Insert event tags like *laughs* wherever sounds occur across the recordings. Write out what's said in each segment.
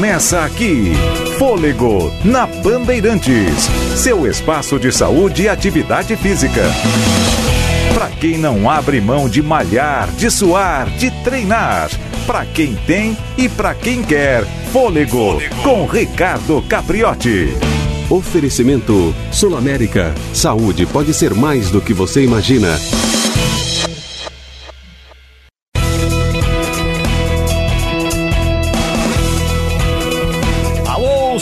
Começa aqui, Fôlego, na Bandeirantes. Seu espaço de saúde e atividade física. Para quem não abre mão de malhar, de suar, de treinar. Para quem tem e para quem quer. Fôlego, com Ricardo Capriotti. Oferecimento Sul América. Saúde pode ser mais do que você imagina.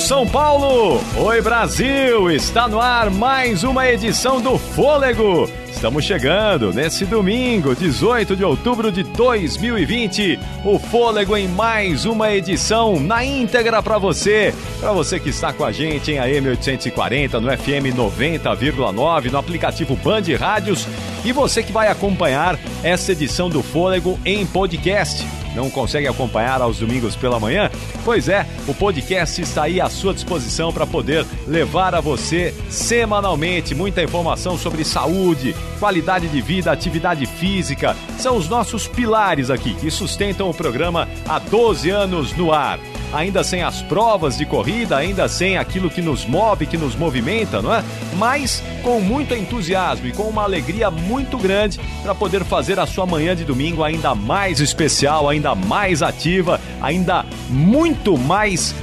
São Paulo! Oi, Brasil! Está no ar mais uma edição do Fôlego. Estamos chegando nesse domingo, 18 de outubro de 2020. O Fôlego em mais uma edição na íntegra para você. Para você que está com a gente em AM 840, no FM 90,9, no aplicativo Band Rádios. E você que vai acompanhar essa edição do Fôlego em podcast não consegue acompanhar aos domingos pela manhã? Pois é, o podcast está aí à sua disposição para poder levar a você semanalmente muita informação sobre saúde, qualidade de vida, atividade física. São os nossos pilares aqui que sustentam o programa há 12 anos no ar ainda sem as provas de corrida, ainda sem aquilo que nos move, que nos movimenta, não é? Mas com muito entusiasmo e com uma alegria muito grande para poder fazer a sua manhã de domingo ainda mais especial, ainda mais ativa, ainda muito mais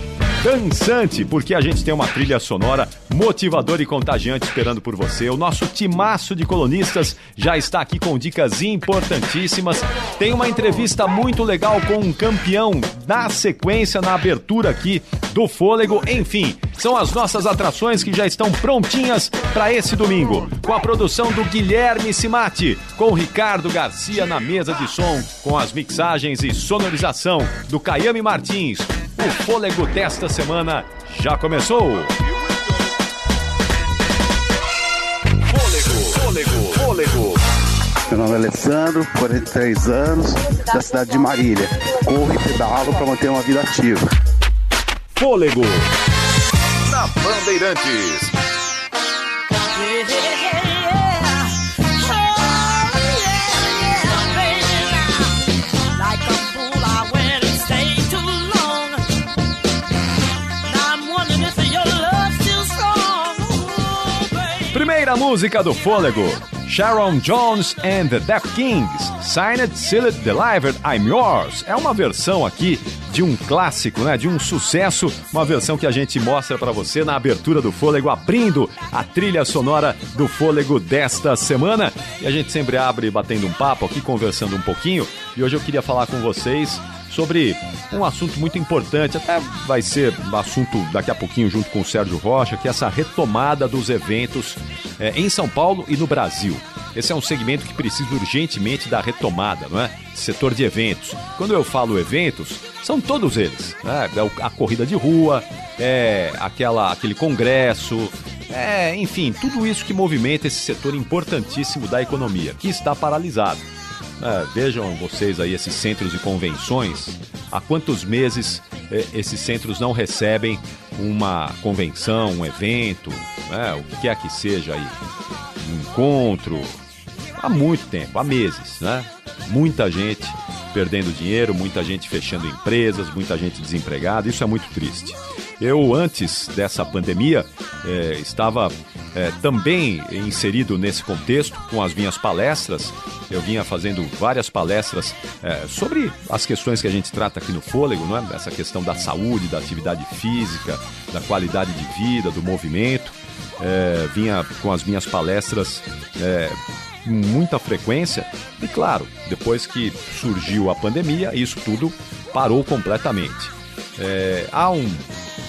dançante, porque a gente tem uma trilha sonora motivadora e contagiante esperando por você. O nosso timaço de colunistas já está aqui com dicas importantíssimas. Tem uma entrevista muito legal com um campeão na sequência, na abertura aqui do Fôlego. Enfim, são as nossas atrações que já estão prontinhas para esse domingo. Com a produção do Guilherme Simati, com o Ricardo Garcia na mesa de som, com as mixagens e sonorização do Caiame Martins. O Fôlego desta semana já começou. Fôlego. Meu nome é Alessandro, 43 anos, da cidade de Marília. Corro e pedalo para manter uma vida ativa. Fôlego. Na Bandeirantes. Primeira música do Fôlego. Sharon Jones and the Deaf Kings. Signed, Sealed, Delivered, I'm Yours. É uma versão aqui de um clássico, né? De um sucesso, uma versão que a gente mostra para você na abertura do Fôlego, abrindo a trilha sonora do Fôlego desta semana. E a gente sempre abre batendo um papo aqui, conversando um pouquinho. E hoje eu queria falar com vocês sobre um assunto muito importante, até vai ser assunto daqui a pouquinho junto com o Sérgio Rocha, que é essa retomada dos eventos é, em São Paulo e no Brasil. Esse é um segmento que precisa urgentemente da retomada, não é? Setor de eventos. Quando eu falo eventos, são todos eles. Né? É a corrida de rua, é aquela, aquele congresso, é, enfim, tudo isso que movimenta esse setor importantíssimo da economia, que está paralisado. É, vejam vocês aí esses centros de convenções. Há quantos meses é, esses centros não recebem uma convenção, um evento, né, o que quer que seja aí, um encontro? Há muito tempo, há meses, né? Muita gente perdendo dinheiro, muita gente fechando empresas, muita gente desempregada. Isso é muito triste. Eu, antes dessa pandemia, é, estava é, também inserido nesse contexto com as minhas palestras. Eu vinha fazendo várias palestras é, sobre as questões que a gente trata aqui no Fôlego, não é? essa questão da saúde, da atividade física, da qualidade de vida, do movimento. Vinha com as minhas palestras com muita frequência e, claro, depois que surgiu a pandemia, isso tudo parou completamente. É, há um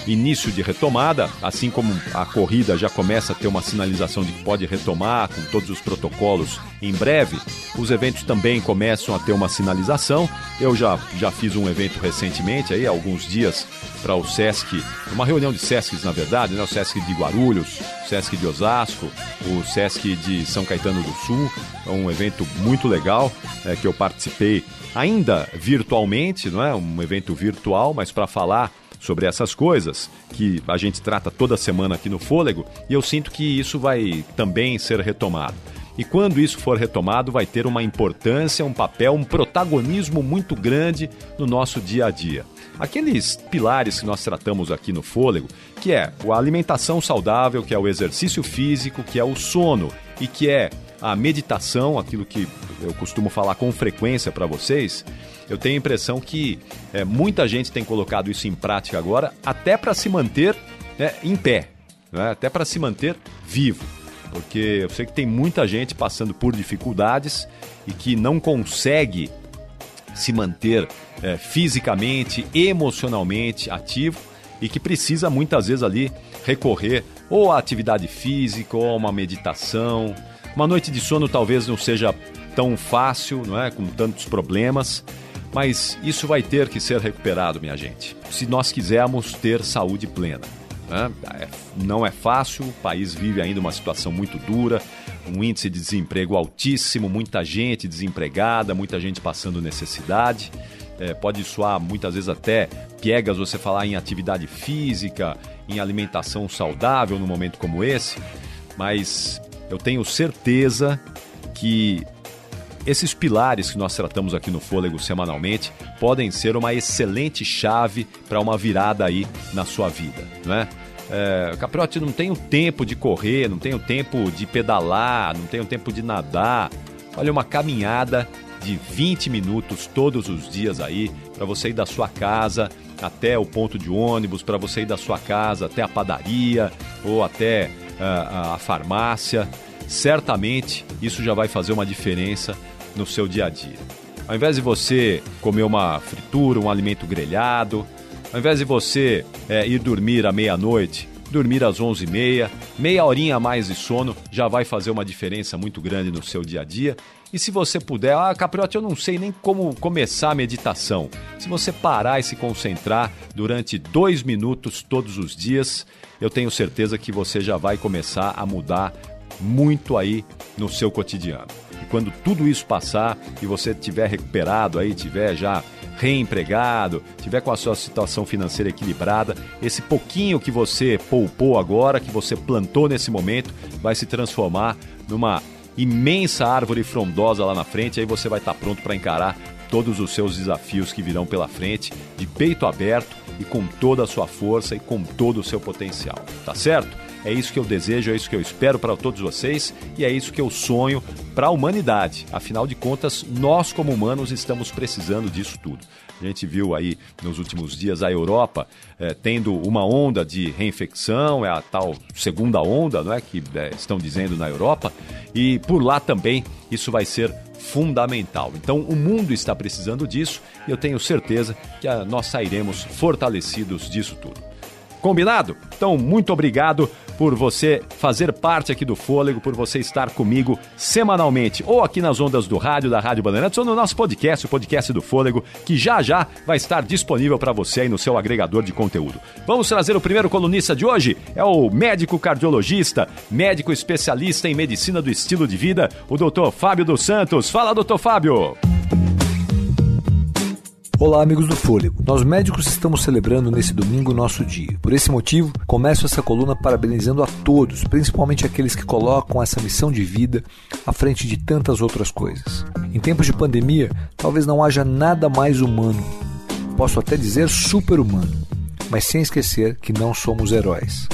início de retomada, assim como a corrida já começa a ter uma sinalização de que pode retomar com todos os protocolos em breve, os eventos também começam a ter uma sinalização. Eu já, já fiz um evento recentemente, aí, alguns dias, para o SESC, uma reunião de SESCs, na verdade, né? o SESC de Guarulhos, o SESC de Osasco, o SESC de São Caetano do Sul. É um evento muito legal é, que eu participei ainda virtualmente, não é? Um evento virtual, mas para falar sobre essas coisas que a gente trata toda semana aqui no Fôlego e eu sinto que isso vai também ser retomado. E quando isso for retomado, vai ter uma importância, um papel, um protagonismo muito grande no nosso dia a dia. Aqueles pilares que nós tratamos aqui no Fôlego, que é a alimentação saudável, que é o exercício físico, que é o sono e que é a meditação, aquilo que eu costumo falar com frequência para vocês, eu tenho a impressão que é, muita gente tem colocado isso em prática agora, até para se manter né, em pé, né, até para se manter vivo. Porque eu sei que tem muita gente passando por dificuldades e que não consegue se manter é, fisicamente, emocionalmente ativo e que precisa muitas vezes ali recorrer ou à atividade física ou a uma meditação. Uma noite de sono talvez não seja tão fácil, não é, com tantos problemas, mas isso vai ter que ser recuperado, minha gente, se nós quisermos ter saúde plena. Né? É, não é fácil, o país vive ainda uma situação muito dura, um índice de desemprego altíssimo, muita gente desempregada, muita gente passando necessidade. É, pode soar muitas vezes até piegas você falar em atividade física, em alimentação saudável num momento como esse, mas eu tenho certeza que esses pilares que nós tratamos aqui no Fôlego semanalmente podem ser uma excelente chave para uma virada aí na sua vida, né? É, Capriotti, não tenho tempo de correr, não tenho tempo de pedalar, não tenho tempo de nadar. Olha, uma caminhada de 20 minutos todos os dias aí, para você ir da sua casa até o ponto de ônibus, para você ir da sua casa até a padaria ou até uh, a farmácia. Certamente isso já vai fazer uma diferença no seu dia a dia. Ao invés de você comer uma fritura, um alimento grelhado, ao invés de você é, ir dormir à meia-noite, dormir às 11h30, meia horinha a mais de sono já vai fazer uma diferença muito grande no seu dia a dia. E se você puder, ah, Capriotti, eu não sei nem como começar a meditação. Se você parar e se concentrar durante dois minutos todos os dias, eu tenho certeza que você já vai começar a mudar muito aí no seu cotidiano. Quando tudo isso passar e você tiver recuperado aí, tiver já reempregado, tiver com a sua situação financeira equilibrada, esse pouquinho que você poupou agora, que você plantou nesse momento, vai se transformar numa imensa árvore frondosa lá na frente, aí você vai estar pronto para encarar todos os seus desafios que virão pela frente, de peito aberto e com toda a sua força e com todo o seu potencial. Tá certo? É isso que eu desejo, é isso que eu espero para todos vocês e é isso que eu sonho para a humanidade. Afinal de contas, nós como humanos estamos precisando disso tudo. A gente viu aí nos últimos dias a Europa é, tendo uma onda de reinfecção, é a tal segunda onda, não é que é, estão dizendo na Europa, e por lá também isso vai ser fundamental. Então, o mundo está precisando disso e eu tenho certeza que a, nós sairemos fortalecidos disso tudo. Combinado? Então, muito obrigado por você fazer parte aqui do Fôlego, por você estar comigo semanalmente, ou aqui nas ondas do rádio, da Rádio Bandeirantes, ou no nosso podcast, o podcast do Fôlego, que já já vai estar disponível para você aí no seu agregador de conteúdo. Vamos trazer o primeiro colunista de hoje, é o médico cardiologista, médico especialista em medicina do estilo de vida, o doutor Fábio dos Santos. Fala, doutor Fábio! Olá, amigos do Fôlego. Nós médicos estamos celebrando nesse domingo nosso dia. Por esse motivo, começo essa coluna parabenizando a todos, principalmente aqueles que colocam essa missão de vida à frente de tantas outras coisas. Em tempos de pandemia, talvez não haja nada mais humano, posso até dizer super-humano, mas sem esquecer que não somos heróis.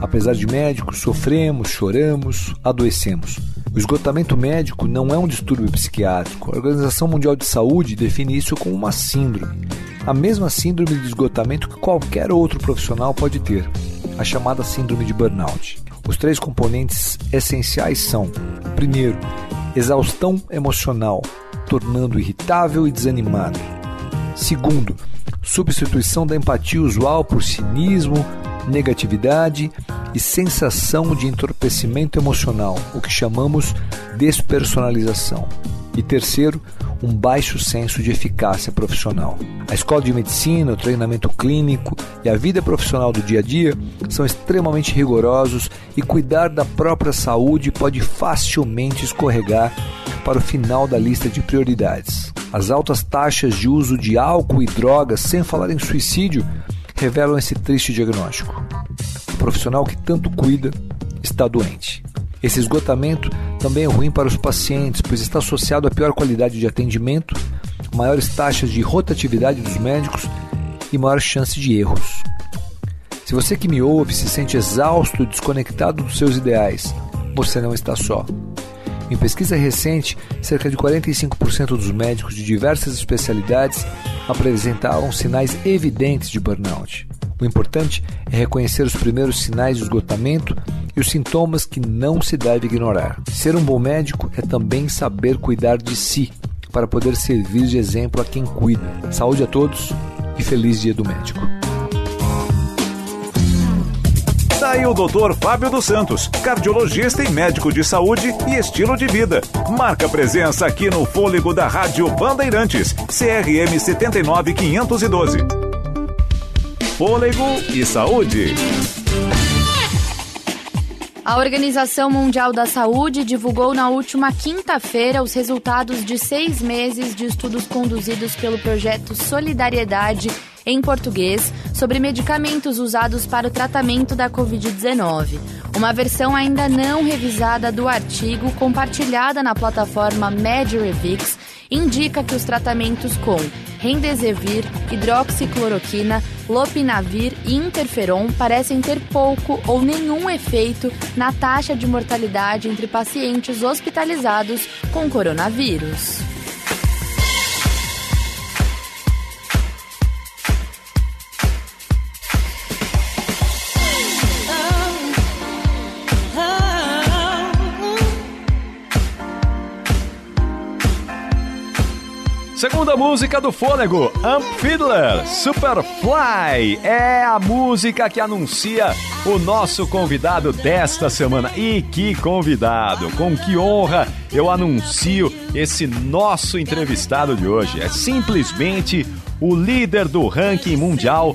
Apesar de médicos, sofremos, choramos, adoecemos. O esgotamento médico não é um distúrbio psiquiátrico. A Organização Mundial de Saúde define isso como uma síndrome. A mesma síndrome de esgotamento que qualquer outro profissional pode ter, a chamada síndrome de burnout. Os três componentes essenciais são: primeiro, exaustão emocional, tornando irritável e desanimado. Segundo, substituição da empatia usual por cinismo, negatividade e sensação de entorpecimento emocional, o que chamamos despersonalização. E terceiro, um baixo senso de eficácia profissional. A escola de medicina, o treinamento clínico e a vida profissional do dia a dia são extremamente rigorosos e cuidar da própria saúde pode facilmente escorregar para o final da lista de prioridades. As altas taxas de uso de álcool e drogas, sem falar em suicídio, revelam esse triste diagnóstico. O profissional que tanto cuida está doente. Esse esgotamento também é ruim para os pacientes, pois está associado à pior qualidade de atendimento, maiores taxas de rotatividade dos médicos e maior chance de erros. Se você que me ouve se sente exausto e desconectado dos seus ideais, você não está só. Em pesquisa recente, cerca de 45% dos médicos de diversas especialidades apresentavam sinais evidentes de burnout. O importante é reconhecer os primeiros sinais de esgotamento e os sintomas que não se deve ignorar. Ser um bom médico é também saber cuidar de si, para poder servir de exemplo a quem cuida. Saúde a todos e feliz Dia do Médico. Daí o Dr. Fábio dos Santos, cardiologista e médico de saúde e estilo de vida. Marca presença aqui no Fôlego da Rádio Bandeirantes, CRM 79512. Fôlego e saúde. A Organização Mundial da Saúde divulgou na última quinta-feira os resultados de seis meses de estudos conduzidos pelo projeto Solidariedade em português sobre medicamentos usados para o tratamento da Covid-19. Uma versão ainda não revisada do artigo, compartilhada na plataforma MediRevix, indica que os tratamentos com Remdesivir, hidroxicloroquina, lopinavir e interferon parecem ter pouco ou nenhum efeito na taxa de mortalidade entre pacientes hospitalizados com coronavírus. Segunda música do Fôlego, Amp Fiddler, Superfly. É a música que anuncia o nosso convidado desta semana. E que convidado! Com que honra eu anuncio esse nosso entrevistado de hoje. É simplesmente o líder do ranking mundial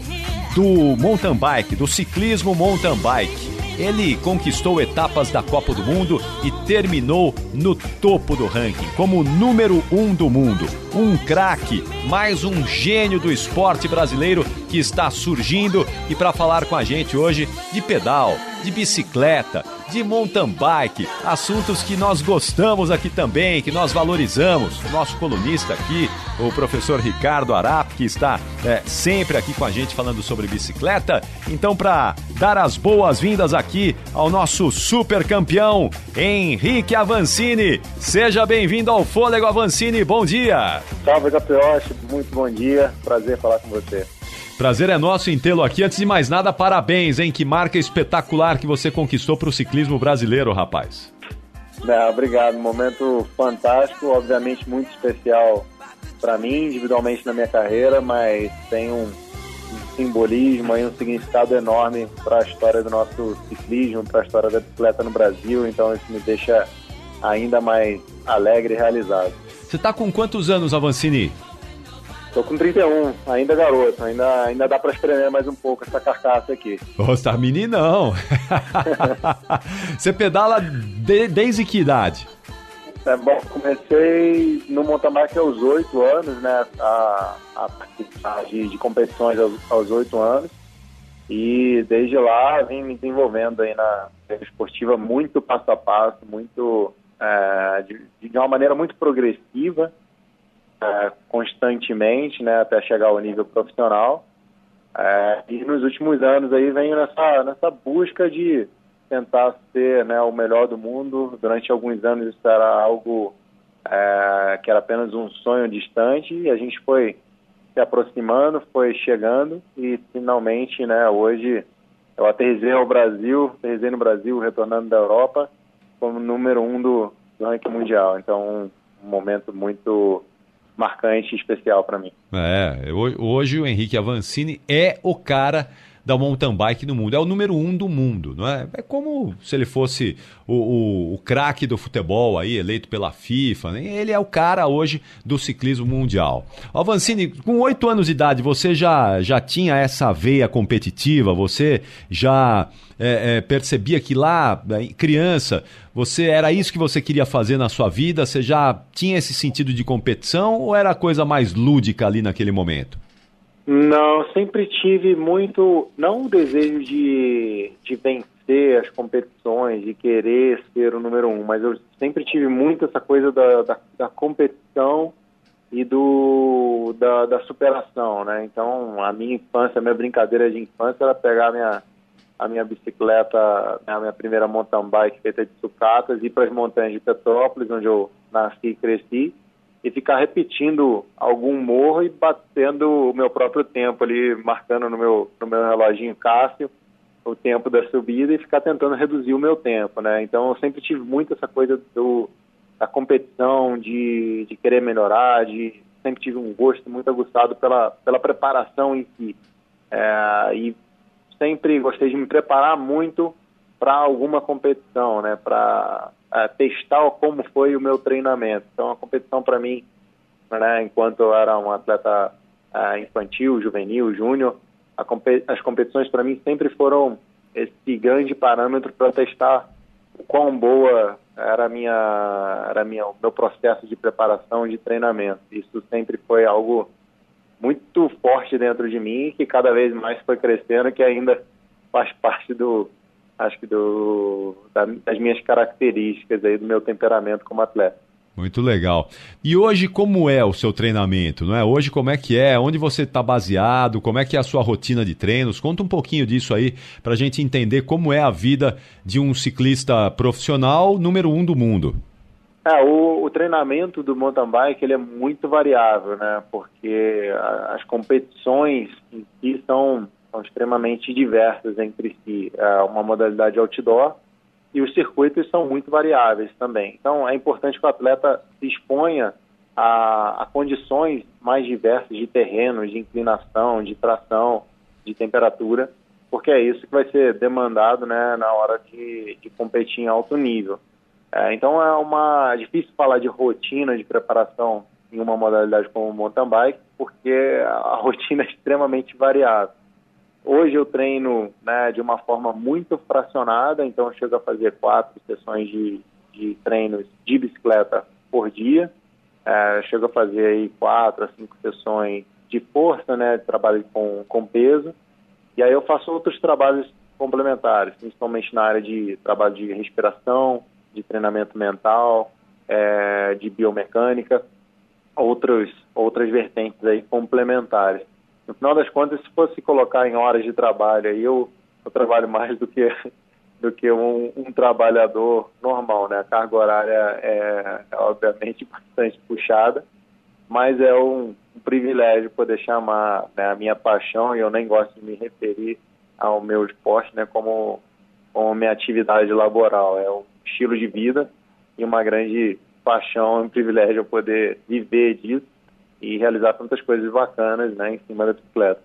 do mountain bike, do ciclismo mountain bike. Ele conquistou etapas da Copa do Mundo e terminou no topo do ranking, como número um do mundo. Um craque, mais um gênio do esporte brasileiro que está surgindo e para falar com a gente hoje de pedal, de bicicleta, de mountain bike, assuntos que nós gostamos aqui também, que nós valorizamos. O nosso colunista aqui, o professor Ricardo Arap, que está é, sempre aqui com a gente falando sobre bicicleta. Então, para dar as boas-vindas aqui ao nosso super campeão, Henrique Avancini. Seja bem-vindo ao Fôlego Avancini, bom dia! Salve, Capioche, muito bom dia, prazer falar com você. Prazer é nosso em tê-lo aqui. Antes de mais nada, parabéns, hein? Que marca espetacular que você conquistou para o ciclismo brasileiro, rapaz. É, obrigado, momento fantástico, obviamente muito especial para mim, individualmente na minha carreira, mas tem um, um simbolismo e um significado enorme para a história do nosso ciclismo, para a história da bicicleta no Brasil, então isso me deixa ainda mais alegre e realizado. Você está com quantos anos, Avancini? Tô com 31, ainda garoto, ainda, ainda dá para espremer mais um pouco essa carcaça aqui. Ô, tá meninão! *laughs* Você pedala de, desde que idade? É, bom, comecei no mountain bike aos 8 anos, né? A, a participar de, de competições aos, 8 anos. E desde lá vim me desenvolvendo aí na esportiva muito passo a passo, muito é, de, de uma maneira muito progressiva é, constantemente, né, até chegar ao nível profissional. É, e nos últimos anos aí venho nessa, nessa busca de tentar ser né, o melhor do mundo. Durante alguns anos isso era algo é, que era apenas um sonho distante e a gente foi se aproximando, foi chegando e finalmente, né, hoje eu aterrisei ao Brasil, aterrisei no Brasil, retornando da Europa como número um do, do ranking mundial. Então, um momento muito marcante e especial para mim. É, hoje o Henrique Avancini é o cara da mountain bike no mundo. É o número um do mundo, não é? É como se ele fosse o, o, o craque do futebol aí, eleito pela FIFA. Né? Ele é o cara hoje do ciclismo mundial. Avancini, com oito anos de idade, você já, já tinha essa veia competitiva? Você já é, é, percebia que lá, é, criança, você era isso que você queria fazer na sua vida? Você já tinha esse sentido de competição ou era coisa mais lúdica ali naquele momento? Não, sempre tive muito, não o desejo de, de vencer as competições, de querer ser o número um, mas eu sempre tive muito essa coisa da, da, da competição e do da, da, superação, né? Então, a minha infância, a minha brincadeira de infância era pegar a minha, a minha bicicleta, a minha primeira mountain bike feita de sucatas, ir para as montanhas de Petrópolis, onde eu nasci e cresci, e ficar repetindo algum morro e batendo o meu próprio tempo ali, marcando no meu, no meu reloginho Cássio o tempo da subida e ficar tentando reduzir o meu tempo, né? Então eu sempre tive muito essa coisa do, da competição, de, de querer melhorar, de sempre tive um gosto muito aguçado pela, pela preparação em si. É, e sempre gostei de me preparar muito para alguma competição, né? Para uh, testar como foi o meu treinamento. Então, a competição para mim, né, enquanto eu era um atleta uh, infantil, juvenil, júnior, as competições para mim sempre foram esse grande parâmetro para testar o quão boa era minha era minha meu processo de preparação de treinamento. Isso sempre foi algo muito forte dentro de mim que cada vez mais foi crescendo, que ainda faz parte do acho que do, das minhas características aí do meu temperamento como atleta. Muito legal. E hoje como é o seu treinamento, não é? Hoje como é que é? Onde você está baseado? Como é que é a sua rotina de treinos? Conta um pouquinho disso aí para a gente entender como é a vida de um ciclista profissional número um do mundo. É, o, o, treinamento do mountain bike ele é muito variável, né? Porque as competições em si são são extremamente diversas entre si. É uma modalidade outdoor e os circuitos são muito variáveis também. Então, é importante que o atleta se exponha a, a condições mais diversas de terreno, de inclinação, de tração, de temperatura, porque é isso que vai ser demandado né, na hora de, de competir em alto nível. É, então, é uma é difícil falar de rotina de preparação em uma modalidade como o mountain bike, porque a *laughs* rotina é extremamente variável. Hoje eu treino né, de uma forma muito fracionada, então eu chego a fazer quatro sessões de, de treinos de bicicleta por dia. É, chego a fazer aí quatro a cinco sessões de força, né, trabalho com, com peso. E aí eu faço outros trabalhos complementares, principalmente na área de trabalho de respiração, de treinamento mental, é, de biomecânica, outros, outras vertentes aí complementares no final das contas, se fosse colocar em horas de trabalho, aí eu, eu trabalho mais do que *laughs* do que um, um, trabalhador normal, né? A carga horária é, é obviamente *laughs* bastante puxada, mas é um, um privilégio poder chamar né, a minha paixão e eu nem gosto de me referir ao meu esporte, né? Como como minha atividade laboral, é um estilo de vida e uma grande paixão, um privilégio poder viver disso e realizar tantas coisas bacanas né, em cima da bicicleta.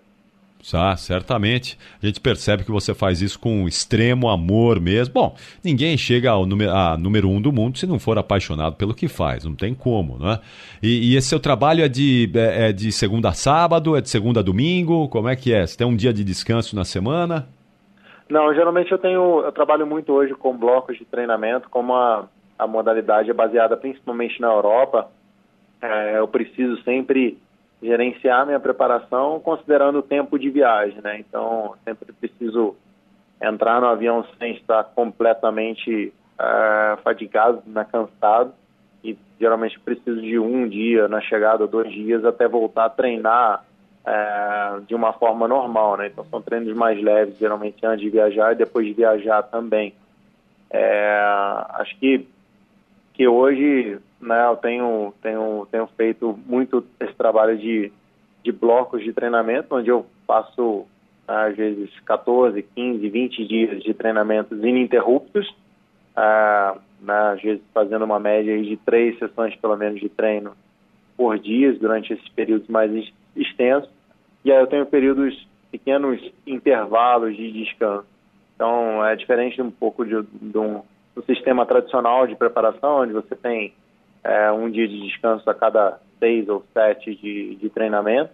Ah, certamente. A gente percebe que você faz isso com extremo amor mesmo. Bom, ninguém chega ao número, a número um do mundo se não for apaixonado pelo que faz. Não tem como, né? E, e esse seu trabalho é de, é, é de segunda a sábado? É de segunda a domingo? Como é que é? Você tem um dia de descanso na semana? Não, geralmente eu tenho, eu trabalho muito hoje com blocos de treinamento, como a, a modalidade é baseada principalmente na Europa, é, eu preciso sempre gerenciar minha preparação considerando o tempo de viagem, né? Então, sempre preciso entrar no avião sem estar completamente é, fadigado, né, cansado. E geralmente preciso de um dia na chegada, dois dias, até voltar a treinar é, de uma forma normal, né? Então são treinos mais leves, geralmente antes de viajar e depois de viajar também. É, acho que que hoje, né, eu tenho tenho tenho feito muito esse trabalho de de blocos de treinamento, onde eu faço às vezes 14, 15, 20 dias de treinamentos ininterruptos, uh, né, às vezes fazendo uma média de três sessões pelo menos de treino por dia durante esses períodos mais extensos. E aí eu tenho períodos, pequenos intervalos de descanso. Então é diferente um pouco de, de um do sistema tradicional de preparação, onde você tem é, um dia de descanso a cada seis ou sete de, de treinamento.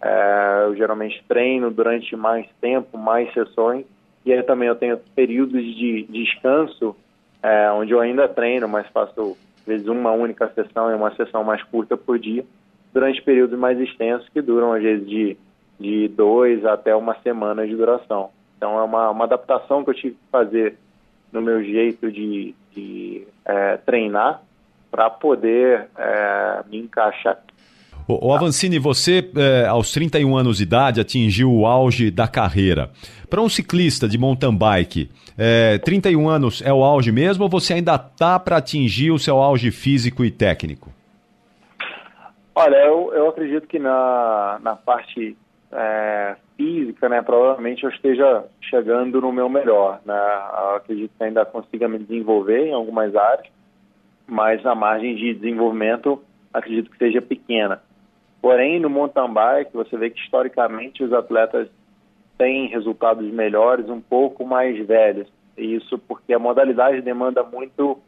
É, eu geralmente treino durante mais tempo, mais sessões, e aí também eu tenho períodos de descanso, é, onde eu ainda treino, mas faço às vezes uma única sessão e uma sessão mais curta por dia, durante períodos mais extensos, que duram às vezes de, de dois até uma semana de duração. Então é uma, uma adaptação que eu tive que fazer no meu jeito de, de é, treinar para poder é, me encaixar o, Avancini, você, é, aos 31 anos de idade, atingiu o auge da carreira. Para um ciclista de mountain bike, é, 31 anos é o auge mesmo ou você ainda está para atingir o seu auge físico e técnico? Olha, eu, eu acredito que na, na parte é, física, né, provavelmente eu esteja chegando no meu melhor. Né? Eu acredito que ainda consiga me desenvolver em algumas áreas, mas a margem de desenvolvimento acredito que seja pequena. Porém, no mountain bike, você vê que historicamente os atletas têm resultados melhores um pouco mais velhos. Isso porque a modalidade demanda muito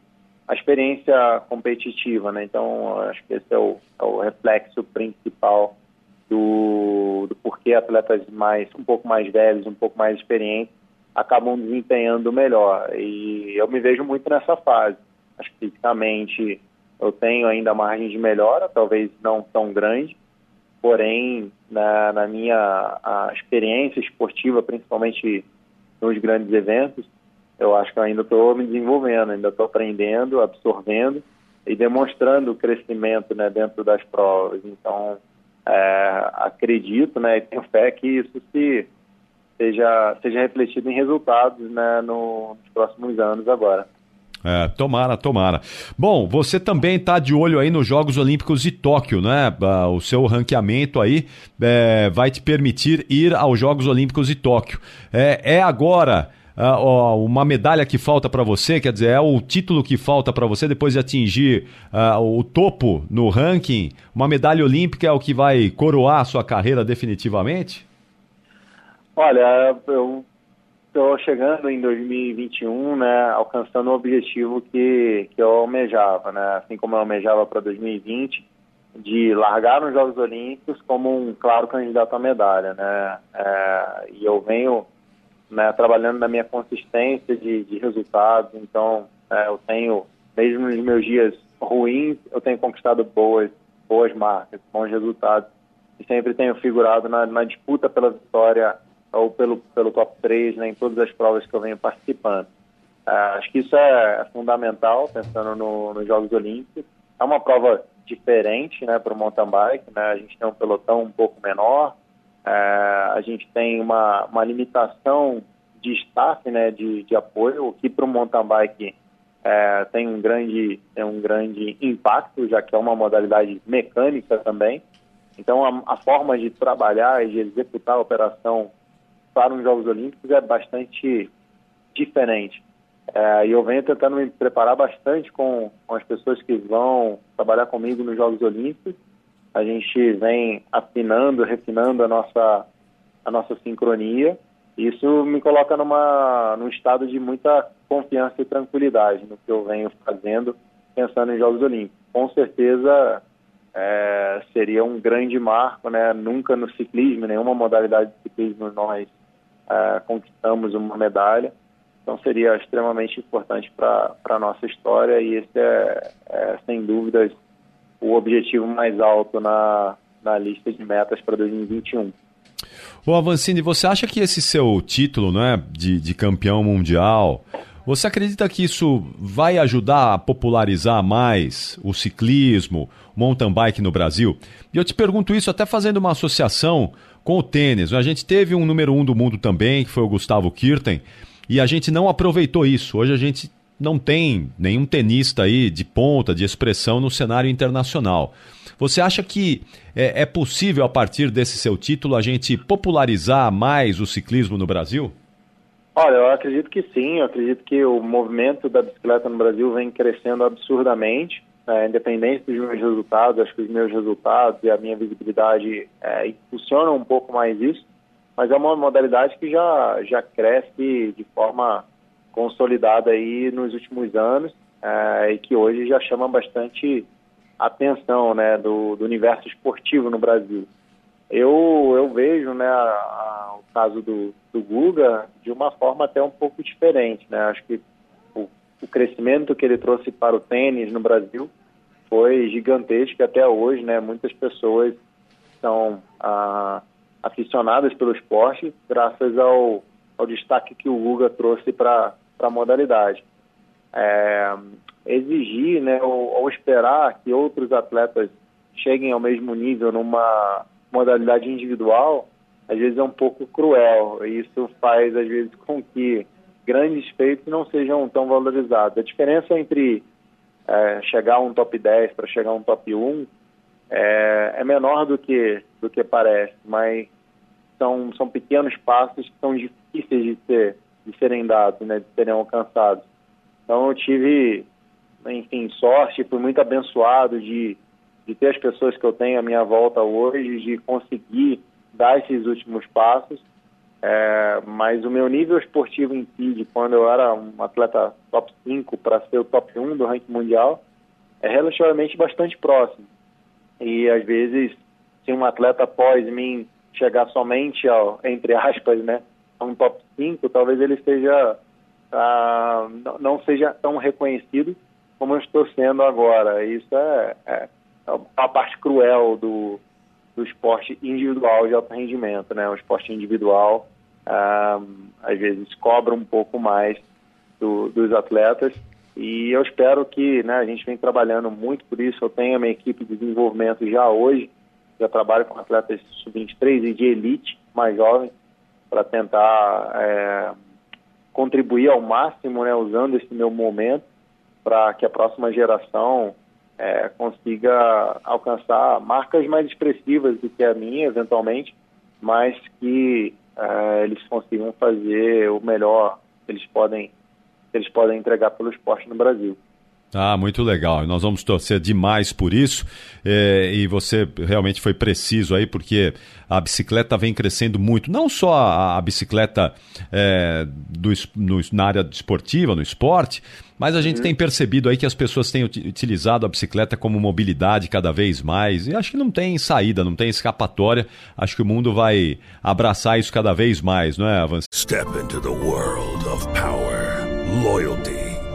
a experiência competitiva, né? Então, acho que esse é o, é o reflexo principal do, do porquê atletas mais um pouco mais velhos, um pouco mais experientes acabam desempenhando melhor. E eu me vejo muito nessa fase. Acho que fisicamente eu tenho ainda margem de melhora, talvez não tão grande, porém, na, na minha experiência esportiva, principalmente nos grandes eventos, eu acho que eu ainda estou me desenvolvendo, ainda estou aprendendo, absorvendo e demonstrando o crescimento né, dentro das provas. Então, é, acredito né, e tenho fé que isso se, seja, seja refletido em resultados né, no, nos próximos anos agora. É, tomara, tomara. Bom, você também está de olho aí nos Jogos Olímpicos de Tóquio, né? O seu ranqueamento aí é, vai te permitir ir aos Jogos Olímpicos de Tóquio. É, é agora uma medalha que falta para você, quer dizer, é o título que falta para você depois de atingir o topo no ranking? Uma medalha olímpica é o que vai coroar a sua carreira definitivamente? Olha, eu estou chegando em 2021, né, alcançando o objetivo que, que eu almejava, né, assim como eu almejava para 2020, de largar nos Jogos Olímpicos como um claro candidato à medalha, né, é, e eu venho né, trabalhando na minha consistência de, de resultados, então é, eu tenho, mesmo nos meus dias ruins, eu tenho conquistado boas, boas marcas, bons resultados, e sempre tenho figurado na, na disputa pela vitória ou pelo, pelo top 3 né, em todas as provas que eu venho participando. Uh, acho que isso é fundamental, pensando no, nos Jogos Olímpicos. É uma prova diferente né, para o mountain bike, né? a gente tem um pelotão um pouco menor, uh, a gente tem uma, uma limitação de staff, né, de, de apoio, o que para o mountain bike uh, tem, um grande, tem um grande impacto, já que é uma modalidade mecânica também. Então, a, a forma de trabalhar e de executar a operação para os Jogos Olímpicos é bastante diferente. É, e eu venho tentando me preparar bastante com, com as pessoas que vão trabalhar comigo nos Jogos Olímpicos. A gente vem afinando, refinando a nossa, a nossa sincronia. Isso me coloca numa, num estado de muita confiança e tranquilidade no que eu venho fazendo, pensando em Jogos Olímpicos. Com certeza é, seria um grande marco, né? Nunca no ciclismo, nenhuma modalidade de ciclismo nós uh, conquistamos uma medalha. Então seria extremamente importante para a nossa história e esse é, é, sem dúvidas, o objetivo mais alto na, na lista de metas para 2021. O Avancini, você acha que esse seu título né, de, de campeão mundial, Você acredita que isso vai ajudar a popularizar mais o ciclismo, mountain bike no Brasil? E eu te pergunto isso até fazendo uma associação com o tênis. A gente teve um número um do mundo também, que foi o Gustavo Kirten, e a gente não aproveitou isso. Hoje a gente não tem nenhum tenista aí de ponta, de expressão no cenário internacional. Você acha que é, é, possível, a partir desse seu título, a gente popularizar mais o ciclismo no Brasil? Olha, eu acredito que sim. Eu acredito que o movimento da bicicleta no Brasil vem crescendo absurdamente. É, independente dos meus resultados, acho que os meus resultados e a minha visibilidade é, impulsionam um pouco mais isso. Mas é uma modalidade que já, já cresce de forma consolidada aí nos últimos anos é, e que hoje já chama bastante atenção né, do, do universo esportivo no Brasil. Eu, eu vejo né, a, a, o caso do, do Guga de uma forma até um pouco diferente. Né? Acho que o, crescimento que ele trouxe para o tênis no Brasil foi gigantesco até hoje. Né? Muitas pessoas são ah, aficionadas pelo esporte graças ao, ao destaque que o Guga trouxe para para a modalidade. É, exigir, né, ou, ou, esperar que outros atletas cheguem ao mesmo nível numa modalidade individual, às vezes é um pouco cruel. E isso faz, às vezes, com que grandes feitos não sejam tão valorizados. A diferença entre é, chegar a um top 10 para chegar a um top 1 é, é menor do que, do que parece, mas são, são pequenos passos que são difíceis de ser de serem dados, né, de serem alcançados. Então eu tive, enfim, sorte, fui muito abençoado de, de ter as pessoas que eu tenho à minha volta hoje, de conseguir dar esses últimos passos. É, mas o meu nível esportivo em si, de quando eu era um atleta top 5 para ser o top 1 do ranking mundial, é relativamente bastante próximo. E às vezes, se um atleta após mim chegar somente ao, entre aspas, né, um top 5, talvez ele seja ah, não seja tão reconhecido como eu estou sendo agora. Isso é, é, é a parte cruel do, do esporte individual de alto rendimento, né? O esporte individual ah, às vezes cobra um pouco mais do, dos atletas e eu espero que, né? A gente vem trabalhando muito por isso. Eu tenho a minha equipe de desenvolvimento já hoje, já trabalho com atletas sub-23 e de elite mais jovens para tentar é, contribuir ao máximo, né, usando esse meu momento, para que a próxima geração é, consiga alcançar marcas mais expressivas do que a minha, eventualmente, mas que é, eles consigam fazer o melhor que eles podem, que eles podem entregar pelo esporte no Brasil. Ah, muito legal. Nós vamos torcer demais por isso. É, e você realmente foi preciso aí, porque a bicicleta vem crescendo muito. Não só a, a bicicleta é, do, no, na área esportiva, no esporte, mas a gente uhum. tem percebido aí que as pessoas têm utilizado a bicicleta como mobilidade cada vez mais. E acho que não tem saída, não tem escapatória. Acho que o mundo vai abraçar isso cada vez mais, não é, Avan? Step into the world of power, loyalty.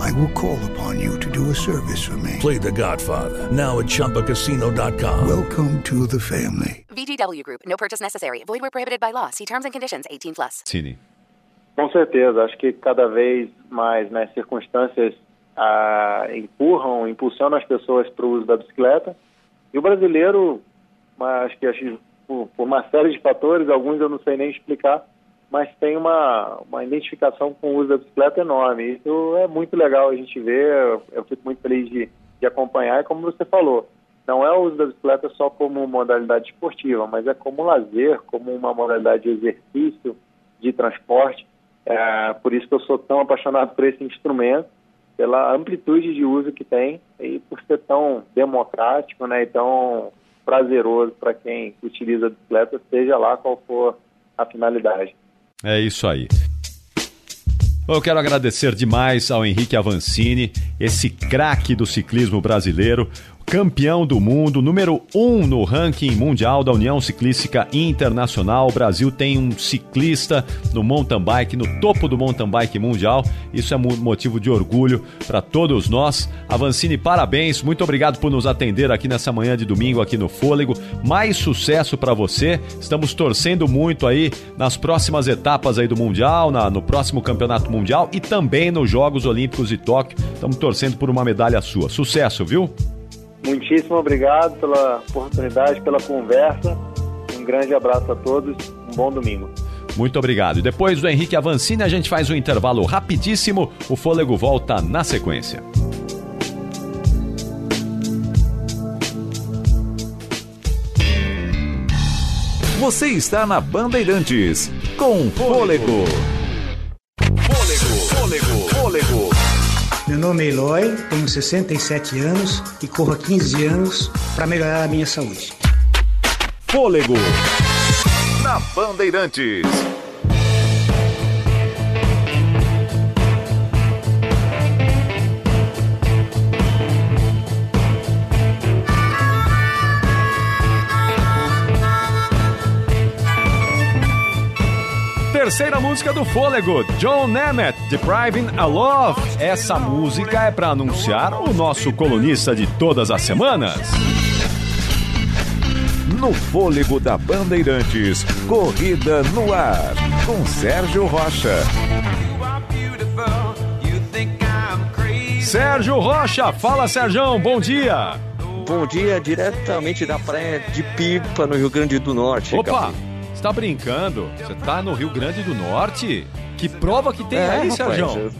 I will call upon you to do a service for me. Play The Godfather now at Choppacasino.com. Welcome to the family. VGW Group. No purchase necessary. Void where prohibited by law. See terms and conditions. 18 plus. Cine. Com certeza. Acho que cada vez mais né, circunstâncias ah, empurram, impulsionam as pessoas para o uso da bicicleta. E o brasileiro, acho que acho, por, por uma série de fatores, alguns eu não sei nem explicar, mas tem uma, uma identificação com o uso da bicicleta enorme. Isso é muito legal a gente ver, eu, fico muito feliz de, de acompanhar, e como você falou, não é o uso da bicicleta só como modalidade esportiva, mas é como lazer, como uma modalidade de exercício, de transporte. É, por isso que eu sou tão apaixonado por esse instrumento, pela amplitude de uso que tem e por ser tão democrático né, e tão prazeroso para quem utiliza a bicicleta, seja lá qual for a finalidade. É isso aí. Eu quero agradecer demais ao Henrique Avancini, esse craque do ciclismo brasileiro, campeão do mundo, número um no ranking mundial da União Ciclística Internacional. O Brasil tem um ciclista no mountain bike, no topo do mountain bike mundial. Isso é motivo de orgulho para todos nós. Avancini, parabéns, muito obrigado por nos atender aqui nessa manhã de domingo aqui no Fôlego. Mais sucesso para você. Estamos torcendo muito aí nas próximas etapas aí do Mundial, na, no próximo Campeonato Mundial e também nos Jogos Olímpicos de Tóquio. Estamos torcendo por uma medalha sua. Sucesso, viu? Muitíssimo obrigado pela oportunidade, pela conversa. Um grande abraço a todos. Um bom domingo. Muito obrigado. E depois do Henrique Avancini, a gente faz um intervalo rapidíssimo. O fôlego volta na sequência. Você está na Bandeirantes com Fôlego. Fôlego, Meu nome é Eloy, tenho 67 anos e corro há 15 anos para melhorar a minha saúde. Fôlego na Bandeirantes. Terceira música do Fôlego, John Nemeth, Depriving a Love. Essa música é para anunciar o nosso colunista de todas as semanas. No Fôlego da Bandeirantes, Corrida no Ar, com Sérgio Rocha. Sérgio Rocha, fala Sérgio, bom dia. Bom dia, diretamente da praia de Pipa, no Rio Grande do Norte. Opa! Tá brincando? Você tá no Rio Grande do Norte? Que prova que tem é, aí, Sérgio?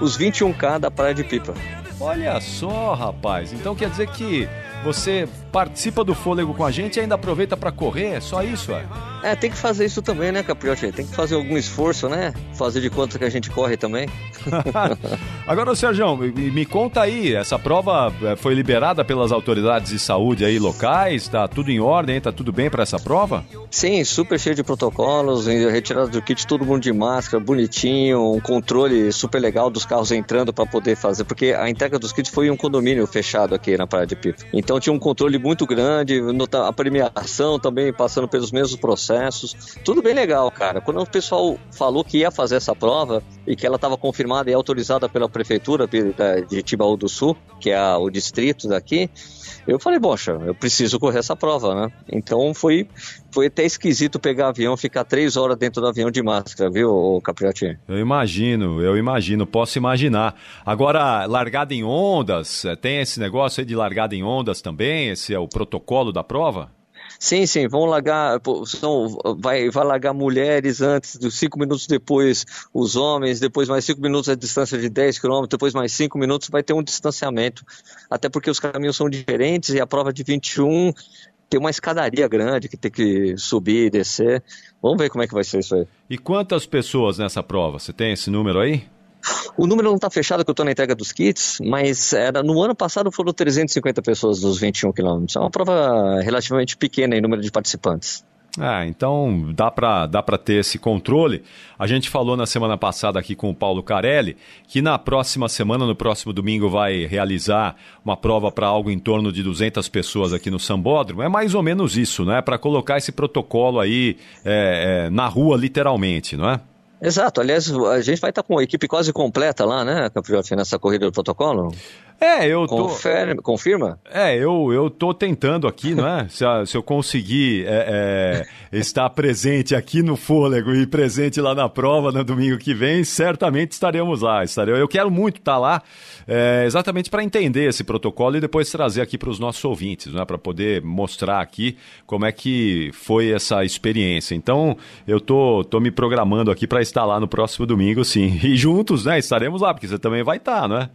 Os 21K da Praia de Pipa. Olha só, rapaz. Então quer dizer que você participa do fôlego com a gente e ainda aproveita para correr? É só isso, é? É, tem que fazer isso também, né, Capriotti? Tem que fazer algum esforço, né? Fazer de conta que a gente corre também. *laughs* *laughs* Agora, Sérgio, me conta aí, essa prova eh, foi liberada pelas autoridades de saúde aí locais? Tá tudo em ordem? Tá tudo bem para essa prova? Sim, super cheio de protocolos, retirada do kit, todo mundo de máscara, bonitinho, um controle super legal dos carros entrando para poder fazer, porque a entrega dos kits foi em um condomínio fechado aqui na Praia de Pipa. Então tinha um controle muito grande, a premiação também passando pelos mesmos processos. Tudo bem legal, cara. Quando o pessoal falou que ia fazer essa prova e que ela estava confirmada e autorizada pela prefeitura de Tibaú do Sul, que é o distrito daqui, eu falei, poxa, eu preciso correr essa prova, né? Então foi, foi até esquisito pegar avião, ficar três horas dentro do avião de máscara, viu, Capriotti? Eu imagino, eu imagino, posso imaginar. Agora, largada em ondas, eh, tem esse negócio aí de largada em ondas também? Esse é o protocolo da prova? Sim, sim, vão largar, são, vai, vai largar mulheres antes, cinco minutos depois os homens, depois mais cinco minutos a distância de 10 quilômetros, depois mais cinco minutos vai ter um distanciamento, até porque os caminhos são diferentes e a prova de 21 tem uma escadaria grande que tem que subir e descer. Vamos ver como é que vai ser isso aí. E quantas pessoas nessa prova? Você tem esse número aí? O número não está fechado que eu estou na entrega dos kits, mas era, no ano passado foram 350 pessoas dos 21 quilômetros. É uma prova relativamente pequena em número de participantes. Ah, então dá para dá ter esse controle. A gente falou na semana passada aqui com o Paulo Carelli que na próxima semana, no próximo domingo, vai realizar uma prova para algo em torno de 200 pessoas aqui no Sambódromo. É mais ou menos isso, né? Para colocar esse protocolo aí é, é, na rua, literalmente, não é? Exato, aliás, a gente vai estar com a equipe quase completa lá, né, Capriotti, nessa corrida do protocolo? É, eu tô. Confere, confirma? É, eu, eu tô tentando aqui, não é? *laughs* se, se eu conseguir é, é, estar presente aqui no Fôlego e presente lá na prova no domingo que vem, certamente estaremos lá. Estarei, eu quero muito estar lá, é, exatamente para entender esse protocolo e depois trazer aqui para os nossos ouvintes, né? Para poder mostrar aqui como é que foi essa experiência. Então, eu tô, tô me programando aqui para estar lá no próximo domingo, sim. E juntos, né? Estaremos lá, porque você também vai estar, não é?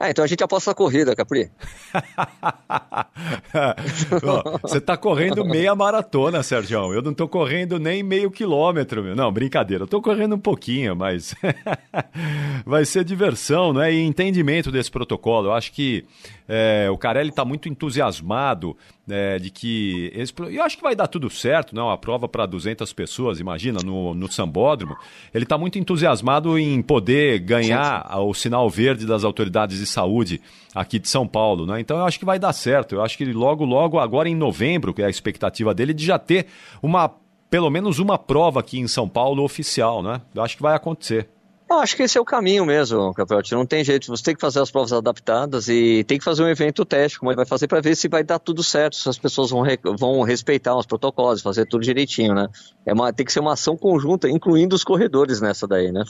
Ah, então a gente aposta a corrida, Capri. *laughs* Você tá correndo meia maratona, Sérgio. Eu não tô correndo nem meio quilômetro, meu. Não, brincadeira. Eu tô correndo um pouquinho, mas *laughs* vai ser diversão, né? E entendimento desse protocolo. Eu acho que é, o Carelli está muito entusiasmado é, de que. Esse, eu acho que vai dar tudo certo, não? A prova para 200 pessoas, imagina, no, no Sambódromo. Ele está muito entusiasmado em poder ganhar sim, sim. o sinal verde das autoridades de saúde aqui de São Paulo, né? Então eu acho que vai dar certo. Eu acho que logo, logo, agora em novembro, que é a expectativa dele, de já ter uma pelo menos uma prova aqui em São Paulo oficial, né? Eu acho que vai acontecer. Eu acho que esse é o caminho mesmo, Capote. Não tem jeito. Você tem que fazer as provas adaptadas e tem que fazer um evento teste, como ele vai fazer, para ver se vai dar tudo certo, se as pessoas vão, re... vão respeitar os protocolos, fazer tudo direitinho, né? É uma... Tem que ser uma ação conjunta, incluindo os corredores nessa daí, né?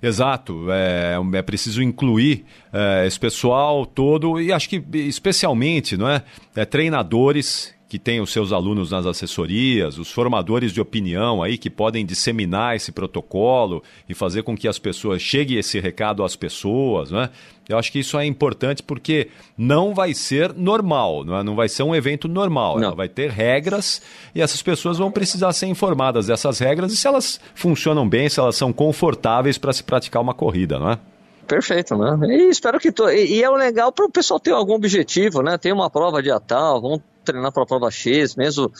Exato, é, é preciso incluir é, esse pessoal todo e acho que especialmente não é, é treinadores que tem os seus alunos nas assessorias, os formadores de opinião aí que podem disseminar esse protocolo e fazer com que as pessoas chegue esse recado às pessoas, né? Eu acho que isso é importante porque não vai ser normal, não, é? não vai ser um evento normal. Não. vai ter regras e essas pessoas vão precisar ser informadas dessas regras e se elas funcionam bem, se elas são confortáveis para se praticar uma corrida, não é? Perfeito, né? E espero que. To... E, e é o legal para o pessoal ter algum objetivo, né? Tem uma prova de tal, vamos treinar para a prova X, mesmo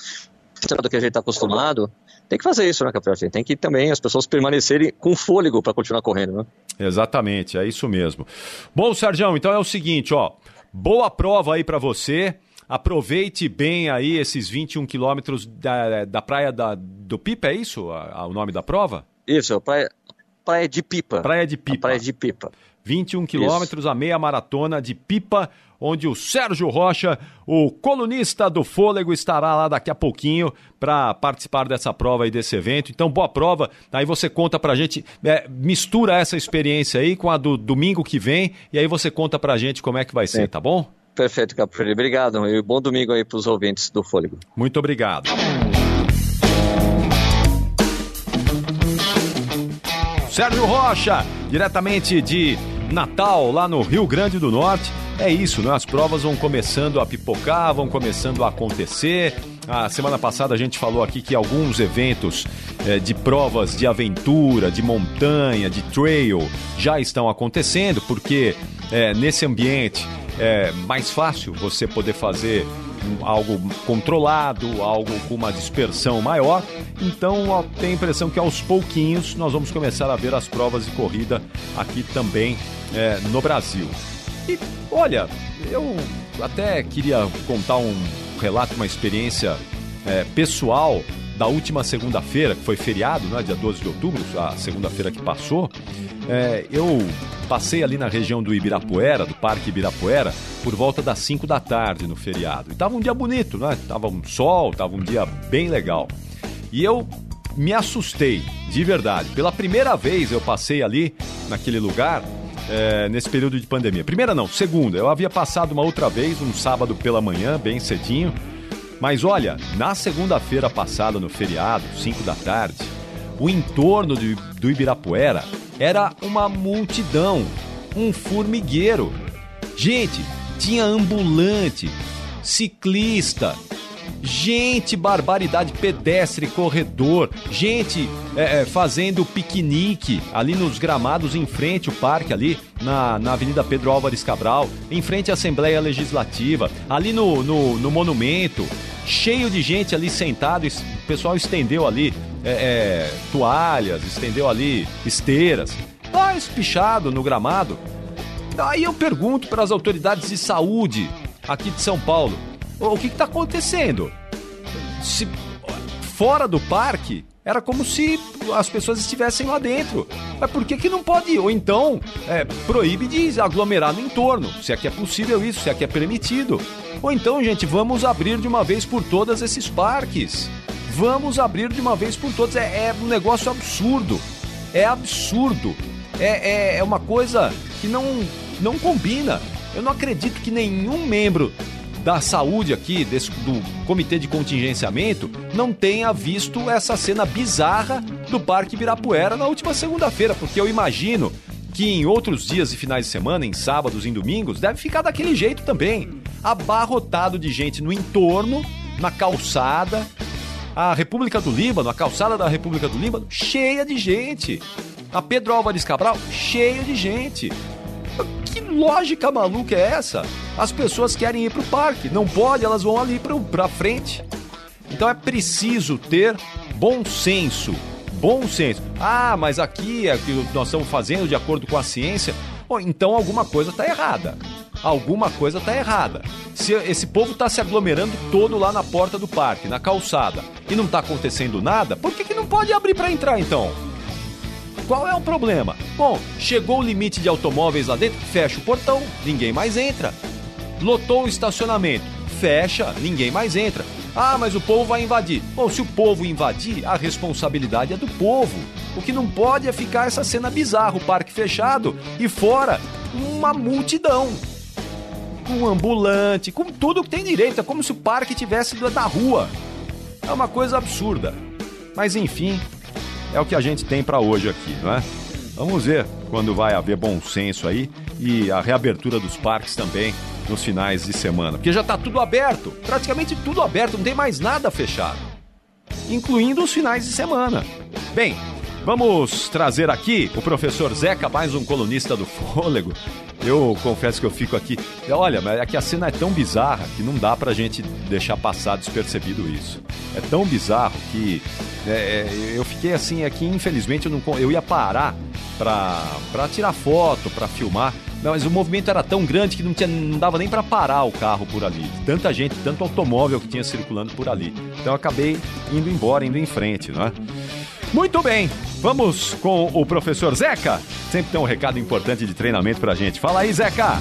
do que a gente está acostumado, tem que fazer isso, né, Capitão? Tem que também as pessoas permanecerem com fôlego para continuar correndo, né? Exatamente, é isso mesmo. Bom, Sérgio, então é o seguinte, ó, boa prova aí para você. Aproveite bem aí esses 21 quilômetros da, da praia da, do Pipa, é isso a, a, o nome da prova? Isso, praia, praia de Pipa. Praia de Pipa. A praia de Pipa. 21 quilômetros, a meia maratona de Pipa, onde o Sérgio Rocha, o colunista do Fôlego, estará lá daqui a pouquinho para participar dessa prova e desse evento. Então, boa prova. Aí você conta pra gente, é, mistura essa experiência aí com a do domingo que vem, e aí você conta pra gente como é que vai ser, tá bom? Perfeito, Capri. Obrigado. E bom domingo aí para os ouvintes do Fôlego. Muito obrigado. Sérgio Rocha, diretamente de Natal, lá no Rio Grande do Norte. É isso, né? As provas vão começando a pipocar, vão começando a acontecer. A semana passada a gente falou aqui que alguns eventos é, de provas de aventura, de montanha, de trail já estão acontecendo, porque é, nesse ambiente é mais fácil você poder fazer algo controlado, algo com uma dispersão maior. Então, tem a impressão que aos pouquinhos nós vamos começar a ver as provas de corrida aqui também é, no Brasil. E olha, eu até queria contar um relato, uma experiência é, pessoal da última segunda-feira, que foi feriado, né, dia 12 de outubro, a segunda-feira que passou. É, eu passei ali na região do Ibirapuera, do Parque Ibirapuera, por volta das 5 da tarde no feriado. E tava um dia bonito, né? Tava um sol, tava um dia bem legal. E eu me assustei, de verdade. Pela primeira vez eu passei ali, naquele lugar, é, nesse período de pandemia. Primeira não, segunda. Eu havia passado uma outra vez, um sábado pela manhã, bem cedinho. Mas olha, na segunda-feira passada, no feriado, 5 da tarde, o entorno do, do Ibirapuera era uma multidão, um formigueiro. Gente, tinha ambulante, ciclista, gente, barbaridade, pedestre, corredor, gente é, é, fazendo piquenique ali nos gramados em frente ao parque ali na, na Avenida Pedro Álvares Cabral, em frente à Assembleia Legislativa, ali no, no, no monumento, cheio de gente ali sentado, o pessoal estendeu ali é, é, toalhas, estendeu ali esteiras, lá espichado no gramado. Aí eu pergunto para as autoridades de saúde aqui de São Paulo, o que está acontecendo? Se fora do parque era como se as pessoas estivessem lá dentro. Mas por que, que não pode ir? Ou então é, proíbe de aglomerar no entorno, se é que é possível isso, se é que é permitido. Ou então, gente, vamos abrir de uma vez por todas esses parques. Vamos abrir de uma vez por todas. É, é um negócio absurdo. É absurdo. É, é, é uma coisa que não, não combina. Eu não acredito que nenhum membro da saúde aqui, desse, do comitê de contingenciamento, não tenha visto essa cena bizarra do Parque Ibirapuera na última segunda-feira, porque eu imagino que em outros dias e finais de semana, em sábados e domingos, deve ficar daquele jeito também. Abarrotado de gente no entorno, na calçada. A República do Líbano, a calçada da República do Líbano, cheia de gente. A Pedro Álvares Cabral, cheia de gente. Que lógica maluca é essa? As pessoas querem ir para o parque, não pode, elas vão ali para a frente. Então é preciso ter bom senso. Bom senso. Ah, mas aqui é que nós estamos fazendo de acordo com a ciência. Bom, então alguma coisa está errada. Alguma coisa está errada. Se esse povo está se aglomerando todo lá na porta do parque, na calçada, e não está acontecendo nada, por que, que não pode abrir para entrar então? Qual é o problema? Bom, chegou o limite de automóveis lá dentro, fecha o portão, ninguém mais entra. Lotou o estacionamento, fecha, ninguém mais entra. Ah, mas o povo vai invadir. Bom, se o povo invadir, a responsabilidade é do povo. O que não pode é ficar essa cena bizarra, o parque fechado e fora uma multidão. Com ambulante, com tudo que tem direito. É como se o parque tivesse da rua. É uma coisa absurda. Mas enfim, é o que a gente tem para hoje aqui, não é? Vamos ver quando vai haver bom senso aí e a reabertura dos parques também nos finais de semana. Porque já está tudo aberto, praticamente tudo aberto, não tem mais nada fechado, incluindo os finais de semana. Bem, vamos trazer aqui o professor Zeca, mais um colunista do *laughs* Fôlego. Eu confesso que eu fico aqui. Olha, mas é que a cena é tão bizarra que não dá pra gente deixar passar despercebido isso. É tão bizarro que é, é, eu fiquei assim aqui, infelizmente, eu, não, eu ia parar pra, pra tirar foto, pra filmar. Mas o movimento era tão grande que não, tinha, não dava nem para parar o carro por ali. Tanta gente, tanto automóvel que tinha circulando por ali. Então eu acabei indo embora, indo em frente, não é? Muito bem, vamos com o professor Zeca. Sempre tem um recado importante de treinamento pra gente. Fala aí, Zeca!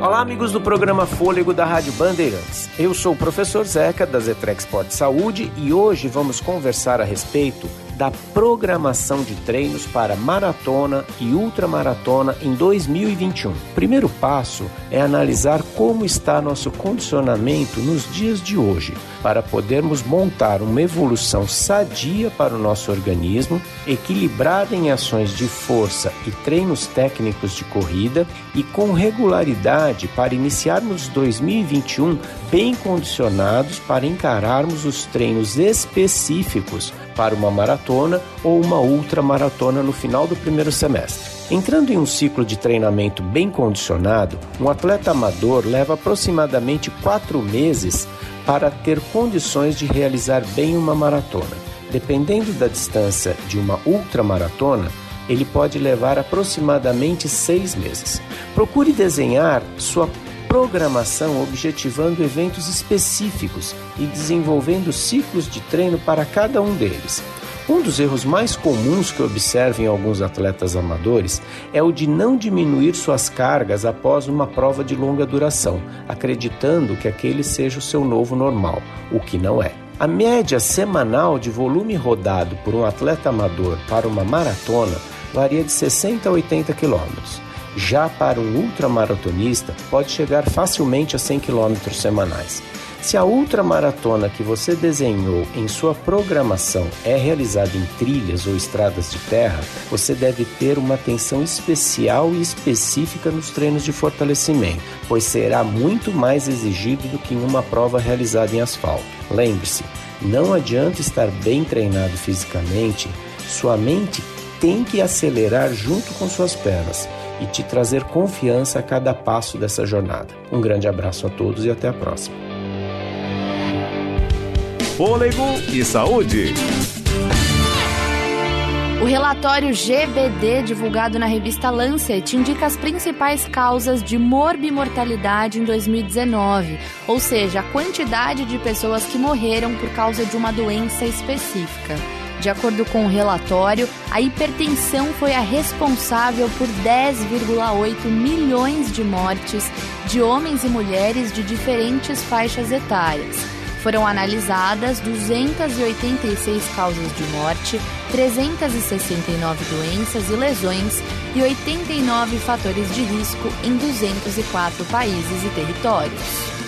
Olá, amigos do programa Fôlego da Rádio Bandeirantes. Eu sou o professor Zeca, da Zetrex Sport Saúde, e hoje vamos conversar a respeito da programação de treinos para maratona e ultramaratona em 2021. O primeiro passo é analisar como está nosso condicionamento nos dias de hoje, para podermos montar uma evolução sadia para o nosso organismo, equilibrada em ações de força e treinos técnicos de corrida e com regularidade para iniciarmos 2021 bem condicionados para encararmos os treinos específicos para uma maratona ou uma ultramaratona no final do primeiro semestre. Entrando em um ciclo de treinamento bem condicionado, um atleta amador leva aproximadamente quatro meses para ter condições de realizar bem uma maratona. Dependendo da distância de uma ultramaratona, ele pode levar aproximadamente seis meses. Procure desenhar sua programação objetivando eventos específicos e desenvolvendo ciclos de treino para cada um deles. Um dos erros mais comuns que observo em alguns atletas amadores é o de não diminuir suas cargas após uma prova de longa duração, acreditando que aquele seja o seu novo normal, o que não é. A média semanal de volume rodado por um atleta amador para uma maratona varia de 60 a 80 quilômetros. Já para um ultramaratonista, pode chegar facilmente a 100 km semanais. Se a ultramaratona que você desenhou em sua programação é realizada em trilhas ou estradas de terra, você deve ter uma atenção especial e específica nos treinos de fortalecimento, pois será muito mais exigido do que em uma prova realizada em asfalto. Lembre-se, não adianta estar bem treinado fisicamente, sua mente tem que acelerar junto com suas pernas e te trazer confiança a cada passo dessa jornada. Um grande abraço a todos e até a próxima. Fôlego e saúde. O relatório GBD, divulgado na revista Lancet, indica as principais causas de morbimortalidade em 2019, ou seja, a quantidade de pessoas que morreram por causa de uma doença específica. De acordo com o relatório, a hipertensão foi a responsável por 10,8 milhões de mortes de homens e mulheres de diferentes faixas etárias. Foram analisadas 286 causas de morte, 369 doenças e lesões e 89 fatores de risco em 204 países e territórios.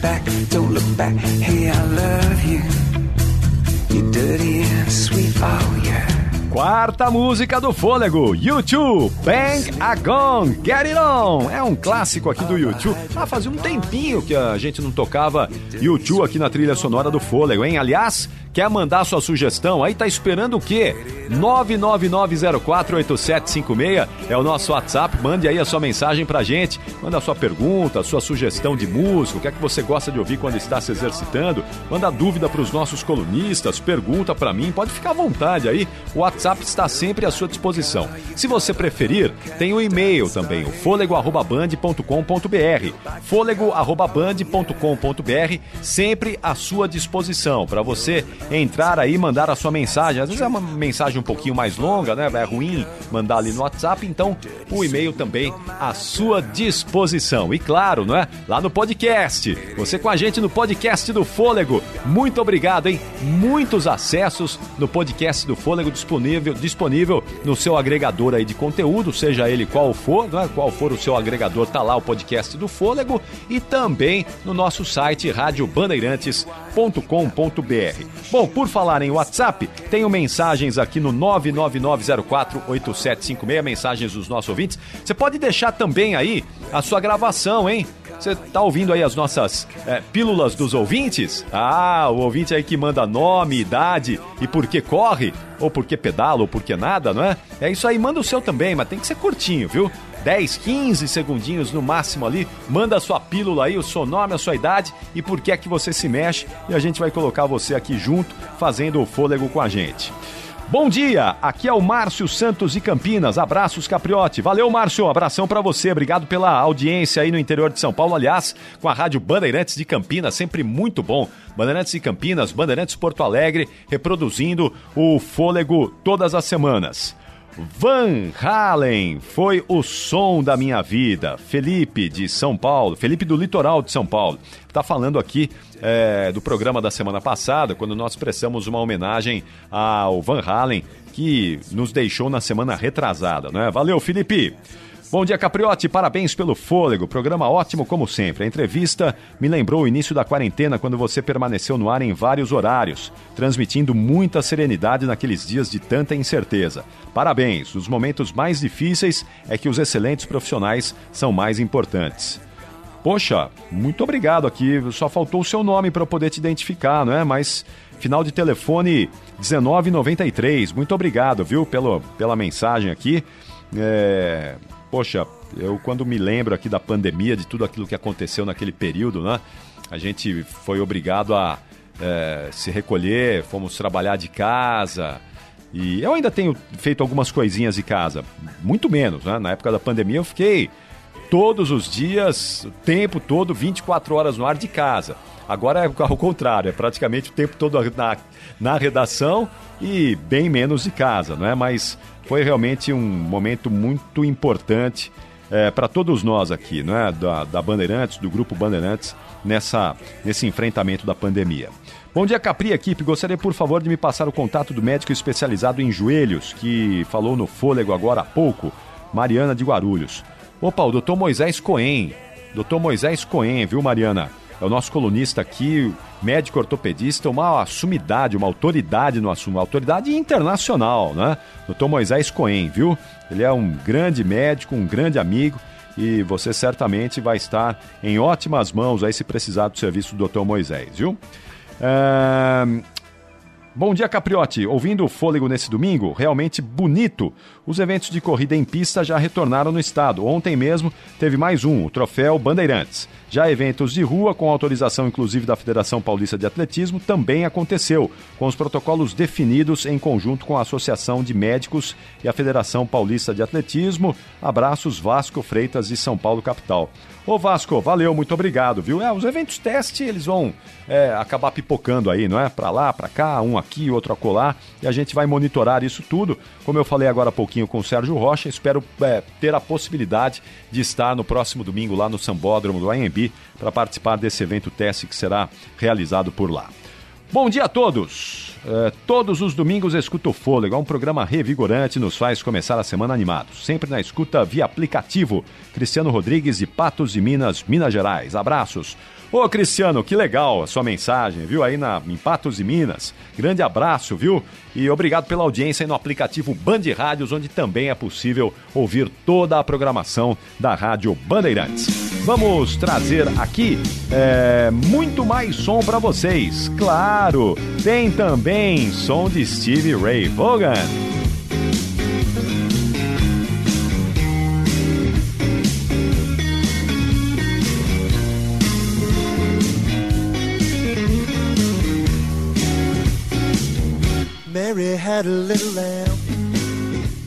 Back, don't look back. Hey, I love you. You dirty and sweet, oh yeah. Quarta música do Fôlego, YouTube, Bang a Gong, Get It On. É um clássico aqui do YouTube. Ah, fazia um tempinho que a gente não tocava YouTube aqui na trilha sonora do Fôlego, hein? Aliás, Quer mandar sua sugestão? Aí tá esperando o quê? 999048756 é o nosso WhatsApp. Mande aí a sua mensagem pra gente. Manda a sua pergunta, a sua sugestão de música, o que é que você gosta de ouvir quando está se exercitando. Manda dúvida para os nossos colunistas, pergunta para mim. Pode ficar à vontade aí. O WhatsApp está sempre à sua disposição. Se você preferir, tem o e-mail também, o fôlego@band.com.br. fôlego@band.com.br, sempre à sua disposição para você entrar aí e mandar a sua mensagem. Às vezes é uma mensagem um pouquinho mais longa, né? É ruim mandar ali no WhatsApp, então o e-mail também à sua disposição. E claro, não é? Lá no podcast. Você com a gente no podcast do Fôlego. Muito obrigado, hein? Muitos acessos no podcast do Fôlego disponível, disponível no seu agregador aí de conteúdo, seja ele qual for, não é? Qual for o seu agregador, tá lá o podcast do Fôlego e também no nosso site radiobandeirantes.com.br. Bom, por falar em WhatsApp, tenho mensagens aqui no 999048756, mensagens dos nossos ouvintes. Você pode deixar também aí a sua gravação, hein? Você tá ouvindo aí as nossas é, pílulas dos ouvintes? Ah, o ouvinte aí que manda nome, idade e por que corre, ou por que pedala, ou por que nada, não é? É isso aí, manda o seu também, mas tem que ser curtinho, viu? 10, 15 segundinhos no máximo ali. Manda a sua pílula aí, o seu nome, a sua idade e por que é que você se mexe. E a gente vai colocar você aqui junto, fazendo o fôlego com a gente. Bom dia, aqui é o Márcio Santos de Campinas. Abraços, Capriote. Valeu, Márcio. Abração para você. Obrigado pela audiência aí no interior de São Paulo. Aliás, com a Rádio Bandeirantes de Campinas, sempre muito bom. Bandeirantes de Campinas, Bandeirantes Porto Alegre, reproduzindo o fôlego todas as semanas. Van Halen foi o som da minha vida. Felipe de São Paulo, Felipe do litoral de São Paulo, está falando aqui é, do programa da semana passada, quando nós prestamos uma homenagem ao Van Halen, que nos deixou na semana retrasada, não é? Valeu, Felipe! Bom dia, Capriote. Parabéns pelo fôlego. Programa ótimo como sempre. A entrevista me lembrou o início da quarentena, quando você permaneceu no ar em vários horários, transmitindo muita serenidade naqueles dias de tanta incerteza. Parabéns. Os momentos mais difíceis é que os excelentes profissionais são mais importantes. Poxa, muito obrigado aqui. Só faltou o seu nome para eu poder te identificar, não é? Mas final de telefone 1993. Muito obrigado, viu, pelo, pela mensagem aqui. É, poxa, eu quando me lembro aqui da pandemia, de tudo aquilo que aconteceu naquele período, né? A gente foi obrigado a é, se recolher, fomos trabalhar de casa. E eu ainda tenho feito algumas coisinhas de casa, muito menos, né? Na época da pandemia eu fiquei todos os dias, o tempo todo, 24 horas no ar de casa. Agora é ao contrário, é praticamente o tempo todo na, na redação e bem menos de casa, não é? Mas foi realmente um momento muito importante é, para todos nós aqui, não é? Da, da Bandeirantes, do Grupo Bandeirantes, nessa, nesse enfrentamento da pandemia. Bom dia, Capri, equipe. Gostaria, por favor, de me passar o contato do médico especializado em joelhos, que falou no fôlego agora há pouco, Mariana de Guarulhos. Opa, o doutor Moisés Coen. Doutor Moisés Coen, viu, Mariana? É o nosso colunista aqui, médico ortopedista, uma sumidade, uma autoridade no assunto, uma autoridade internacional, né? Doutor Moisés Coen, viu? Ele é um grande médico, um grande amigo e você certamente vai estar em ótimas mãos aí se precisar do serviço do Dr. Moisés, viu? É... Bom dia, Capriotti. Ouvindo o fôlego nesse domingo, realmente bonito. Os eventos de corrida em pista já retornaram no estado. Ontem mesmo teve mais um, o Troféu Bandeirantes. Já eventos de rua, com autorização inclusive da Federação Paulista de Atletismo, também aconteceu, com os protocolos definidos em conjunto com a Associação de Médicos e a Federação Paulista de Atletismo. Abraços Vasco Freitas de São Paulo, capital. Ô Vasco, valeu, muito obrigado, viu? É, os eventos teste, eles vão é, acabar pipocando aí, não é? Pra lá, pra cá, um aqui, outro acolá, e a gente vai monitorar isso tudo. Como eu falei agora há pouquinho com o Sérgio Rocha, espero é, ter a possibilidade de estar no próximo domingo lá no Sambódromo do AMB para participar desse evento teste que será realizado por lá. Bom dia a todos! É, todos os domingos escuta o Fôlego, é um programa revigorante, nos faz começar a semana animados. Sempre na escuta via aplicativo. Cristiano Rodrigues de Patos de Minas, Minas Gerais. Abraços! Ô Cristiano, que legal a sua mensagem, viu? Aí na, em Patos e Minas. Grande abraço, viu? E obrigado pela audiência no aplicativo Band Rádios, onde também é possível ouvir toda a programação da Rádio Bandeirantes. Vamos trazer aqui é, muito mais som para vocês. Claro, tem também som de Stevie Ray Vaughan.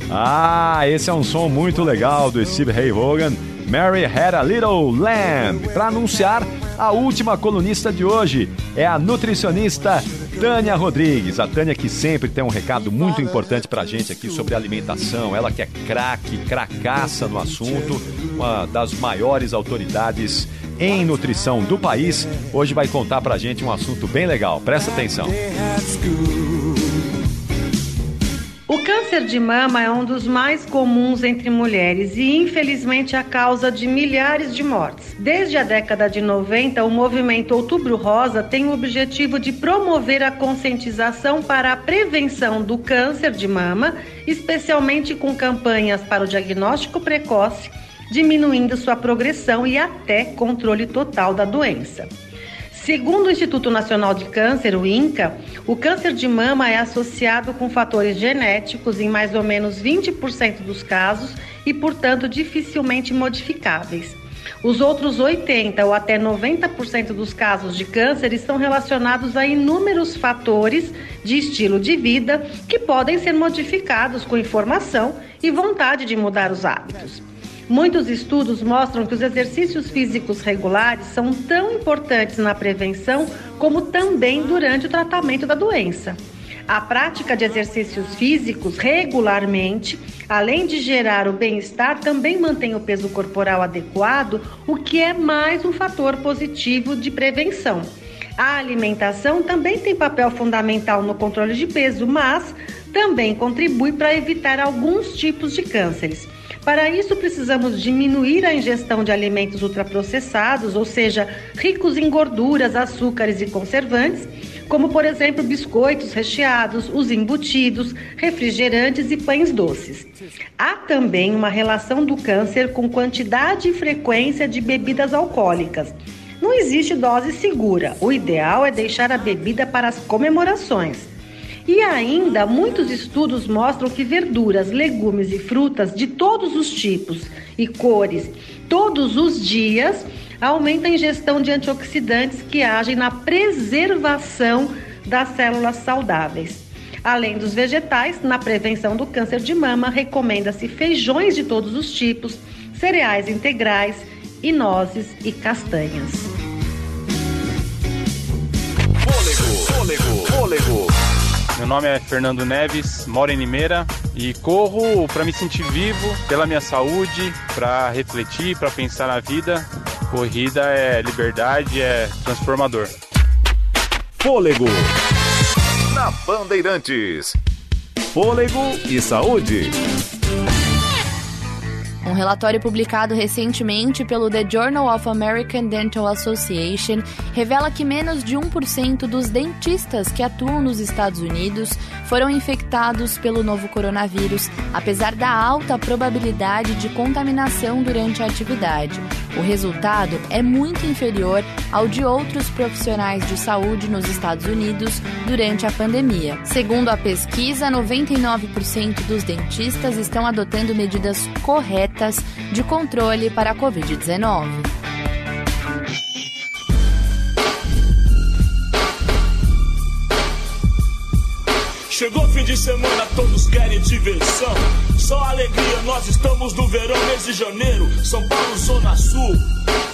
Ah, esse é um som muito legal do Steve Ray Vaughan. Mary Had a Little Lamb. Para anunciar a última colunista de hoje é a nutricionista Tânia Rodrigues. A Tânia que sempre tem um recado muito importante pra gente aqui sobre alimentação. Ela que é craque, cracaça no assunto, uma das maiores autoridades em nutrição do país. Hoje vai contar pra gente um assunto bem legal. Presta atenção. O câncer de mama é um dos mais comuns entre mulheres e, infelizmente, a causa de milhares de mortes. Desde a década de 90, o movimento Outubro Rosa tem o objetivo de promover a conscientização para a prevenção do câncer de mama, especialmente com campanhas para o diagnóstico precoce, diminuindo sua progressão e até controle total da doença. Segundo o Instituto Nacional de Câncer, o INCA, o câncer de mama é associado com fatores genéticos em mais ou menos 20% dos casos e, portanto, dificilmente modificáveis. Os outros 80 ou até 90% dos casos de câncer estão relacionados a inúmeros fatores de estilo de vida que podem ser modificados com informação e vontade de mudar os hábitos. Muitos estudos mostram que os exercícios físicos regulares são tão importantes na prevenção como também durante o tratamento da doença. A prática de exercícios físicos regularmente, além de gerar o bem-estar, também mantém o peso corporal adequado, o que é mais um fator positivo de prevenção. A alimentação também tem papel fundamental no controle de peso, mas também contribui para evitar alguns tipos de cânceres. Para isso, precisamos diminuir a ingestão de alimentos ultraprocessados, ou seja, ricos em gorduras, açúcares e conservantes, como por exemplo biscoitos recheados, os embutidos, refrigerantes e pães doces. Há também uma relação do câncer com quantidade e frequência de bebidas alcoólicas. Não existe dose segura. O ideal é deixar a bebida para as comemorações. E ainda, muitos estudos mostram que verduras, legumes e frutas de todos os tipos e cores, todos os dias, aumentam a ingestão de antioxidantes que agem na preservação das células saudáveis. Além dos vegetais, na prevenção do câncer de mama, recomenda-se feijões de todos os tipos, cereais integrais e nozes e castanhas. Meu nome é Fernando Neves, moro em Limeira e corro para me sentir vivo, pela minha saúde, para refletir, para pensar na vida. Corrida é liberdade, é transformador. Fôlego na Bandeirantes. Fôlego e saúde. Um relatório publicado recentemente pelo The Journal of American Dental Association revela que menos de 1% dos dentistas que atuam nos Estados Unidos foram infectados pelo novo coronavírus, apesar da alta probabilidade de contaminação durante a atividade. O resultado é muito inferior ao de outros profissionais de saúde nos Estados Unidos durante a pandemia. Segundo a pesquisa, 99% dos dentistas estão adotando medidas corretas de controle para a Covid-19. Chegou fim de semana, todos querem diversão. Só alegria, nós estamos no verão, mês de janeiro. São Paulo, Zona Sul.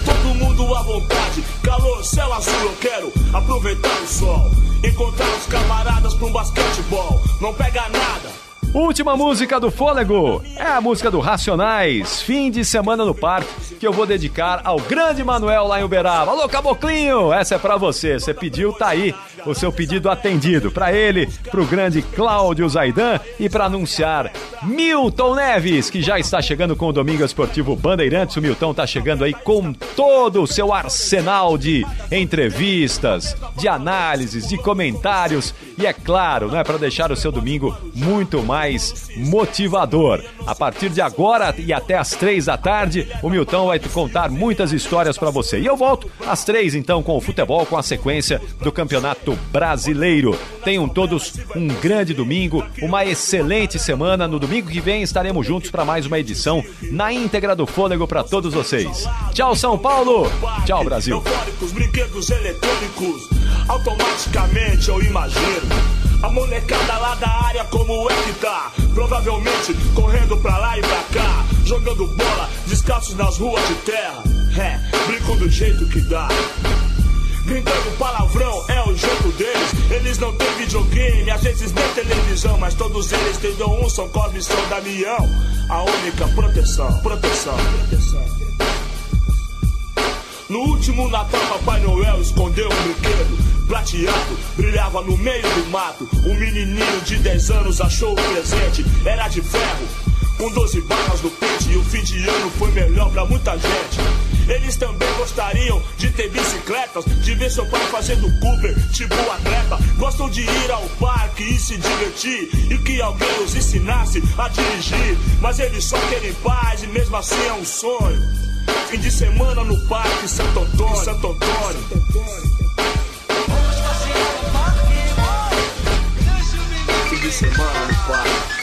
Todo mundo à vontade, calor, céu azul. Eu quero aproveitar o sol. Encontrar os camaradas pra um basquetebol. Não pega nada Última música do Fôlego é a música do Racionais, Fim de Semana no Parque, que eu vou dedicar ao grande Manuel lá em Uberaba. Alô, Caboclinho, essa é para você. Você pediu, tá aí o seu pedido atendido. Para ele, pro grande Cláudio Zaidan e para anunciar Milton Neves, que já está chegando com o Domingo Esportivo Bandeirantes. O Milton tá chegando aí com todo o seu arsenal de entrevistas, de análises, de comentários e é claro, não é para deixar o seu domingo muito mais motivador. A partir de agora e até às três da tarde, o Milton vai contar muitas histórias para você. E eu volto às três, então, com o futebol, com a sequência do Campeonato Brasileiro. Tenham todos um grande domingo, uma excelente semana. No domingo que vem estaremos juntos para mais uma edição na íntegra do Fôlego para todos vocês. Tchau, São Paulo! Tchau, Brasil! Automaticamente eu imagino. A molecada lá da área como é que tá? Provavelmente correndo pra lá e pra cá, jogando bola, descalços nas ruas de terra. É, brinco do jeito que dá. Gritando palavrão é o jeito deles. Eles não têm videogame, às vezes nem televisão, mas todos eles têm um, São Cosme e São Damião. A única proteção, proteção, proteção. No último Natal, Papai Noel escondeu um brinquedo prateado, brilhava no meio do mato. Um menininho de 10 anos achou o presente, era de ferro, com 12 barras no pente. E o fim de ano foi melhor pra muita gente. Eles também gostariam de ter bicicletas, de ver seu pai fazendo Cooper, tipo atleta. Gostam de ir ao parque e se divertir, e que alguém os ensinasse a dirigir. Mas eles só querem paz e mesmo assim é um sonho. Fim de semana no parque Santo Antônio. Santo Antônio. Santo Antônio. Fim de semana no parque.